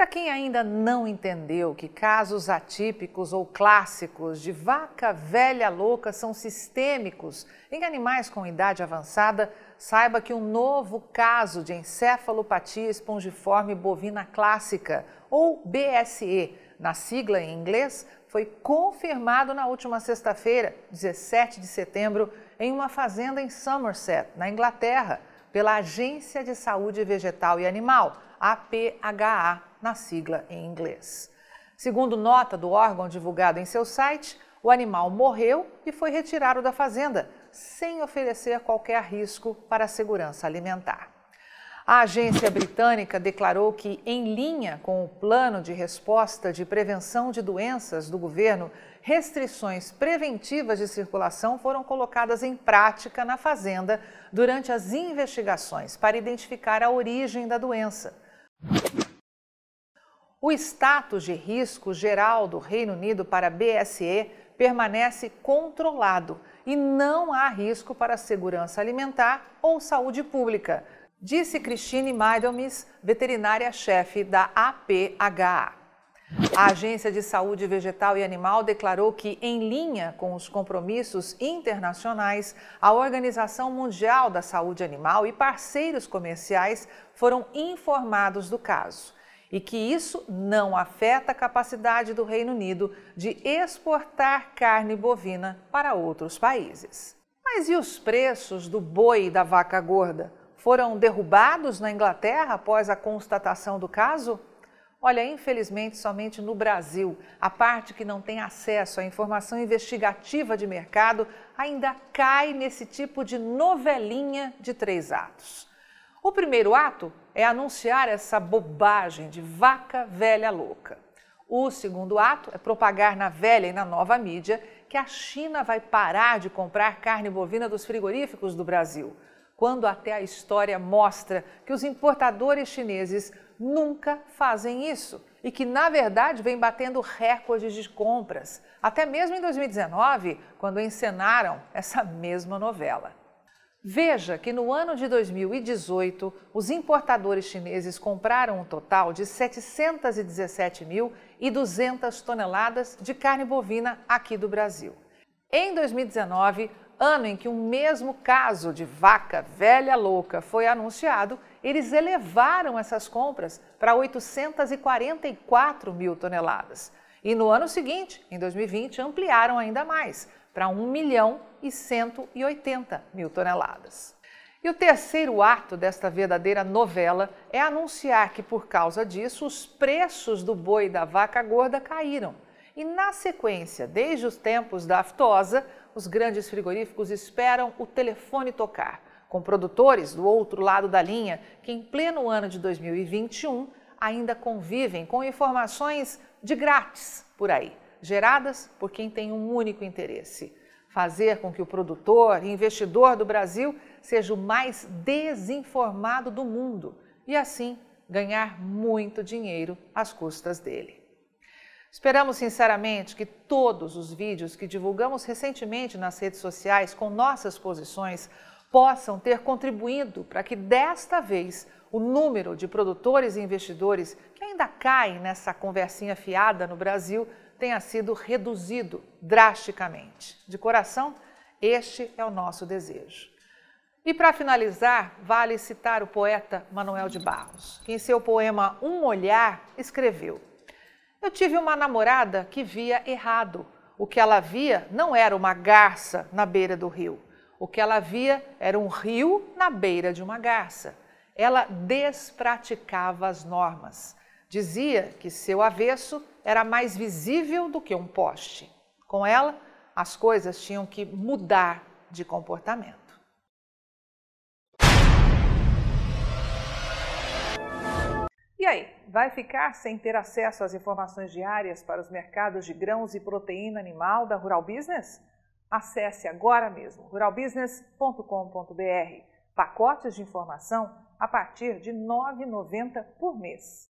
Para quem ainda não entendeu que casos atípicos ou clássicos de vaca velha louca são sistêmicos em animais com idade avançada, saiba que um novo caso de encefalopatia espongiforme bovina clássica, ou BSE, na sigla em inglês, foi confirmado na última sexta-feira, 17 de setembro, em uma fazenda em Somerset, na Inglaterra, pela Agência de Saúde Vegetal e Animal, APHA, na sigla em inglês. Segundo nota do órgão divulgada em seu site, o animal morreu e foi retirado da fazenda, sem oferecer qualquer risco para a segurança alimentar. A agência britânica declarou que, em linha com o plano de resposta de prevenção de doenças do governo, restrições preventivas de circulação foram colocadas em prática na fazenda durante as investigações para identificar a origem da doença. O status de risco geral do Reino Unido para a BSE permanece controlado e não há risco para a segurança alimentar ou saúde pública, disse Christine Maidomis, veterinária-chefe da APHA. A Agência de Saúde Vegetal e Animal declarou que, em linha com os compromissos internacionais, a Organização Mundial da Saúde Animal e parceiros comerciais foram informados do caso e que isso não afeta a capacidade do Reino Unido de exportar carne bovina para outros países. Mas e os preços do boi e da vaca gorda? Foram derrubados na Inglaterra após a constatação do caso? Olha, infelizmente, somente no Brasil, a parte que não tem acesso à informação investigativa de mercado ainda cai nesse tipo de novelinha de três atos. O primeiro ato é anunciar essa bobagem de vaca velha louca. O segundo ato é propagar na velha e na nova mídia que a China vai parar de comprar carne bovina dos frigoríficos do Brasil, quando até a história mostra que os importadores chineses nunca fazem isso e que, na verdade, vem batendo recordes de compras, até mesmo em 2019, quando encenaram essa mesma novela. Veja que no ano de 2018, os importadores chineses compraram um total de 717.200 toneladas de carne bovina aqui do Brasil. Em 2019, ano em que o mesmo caso de vaca velha louca foi anunciado, eles elevaram essas compras para 844 mil toneladas. E no ano seguinte, em 2020, ampliaram ainda mais, para 1 milhão e 180 mil toneladas. E o terceiro ato desta verdadeira novela é anunciar que, por causa disso, os preços do boi e da vaca gorda caíram. E, na sequência, desde os tempos da aftosa, os grandes frigoríficos esperam o telefone tocar com produtores do outro lado da linha que, em pleno ano de 2021, ainda convivem com informações de grátis por aí, geradas por quem tem um único interesse: fazer com que o produtor e investidor do Brasil seja o mais desinformado do mundo e, assim, ganhar muito dinheiro às custas dele. Esperamos sinceramente que todos os vídeos que divulgamos recentemente nas redes sociais com nossas posições possam ter contribuído para que desta vez o número de produtores e investidores que ainda caem nessa conversinha fiada no Brasil tenha sido reduzido drasticamente. De coração, este é o nosso desejo. E para finalizar, vale citar o poeta Manuel de Barros, que em seu poema Um Olhar escreveu: Eu tive uma namorada que via errado. O que ela via não era uma garça na beira do rio o que ela via era um rio na beira de uma garça. Ela despraticava as normas. Dizia que seu avesso era mais visível do que um poste. Com ela, as coisas tinham que mudar de comportamento. E aí, vai ficar sem ter acesso às informações diárias para os mercados de grãos e proteína animal da Rural Business? Acesse agora mesmo ruralbusiness.com.br. Pacotes de informação a partir de R$ 9,90 por mês.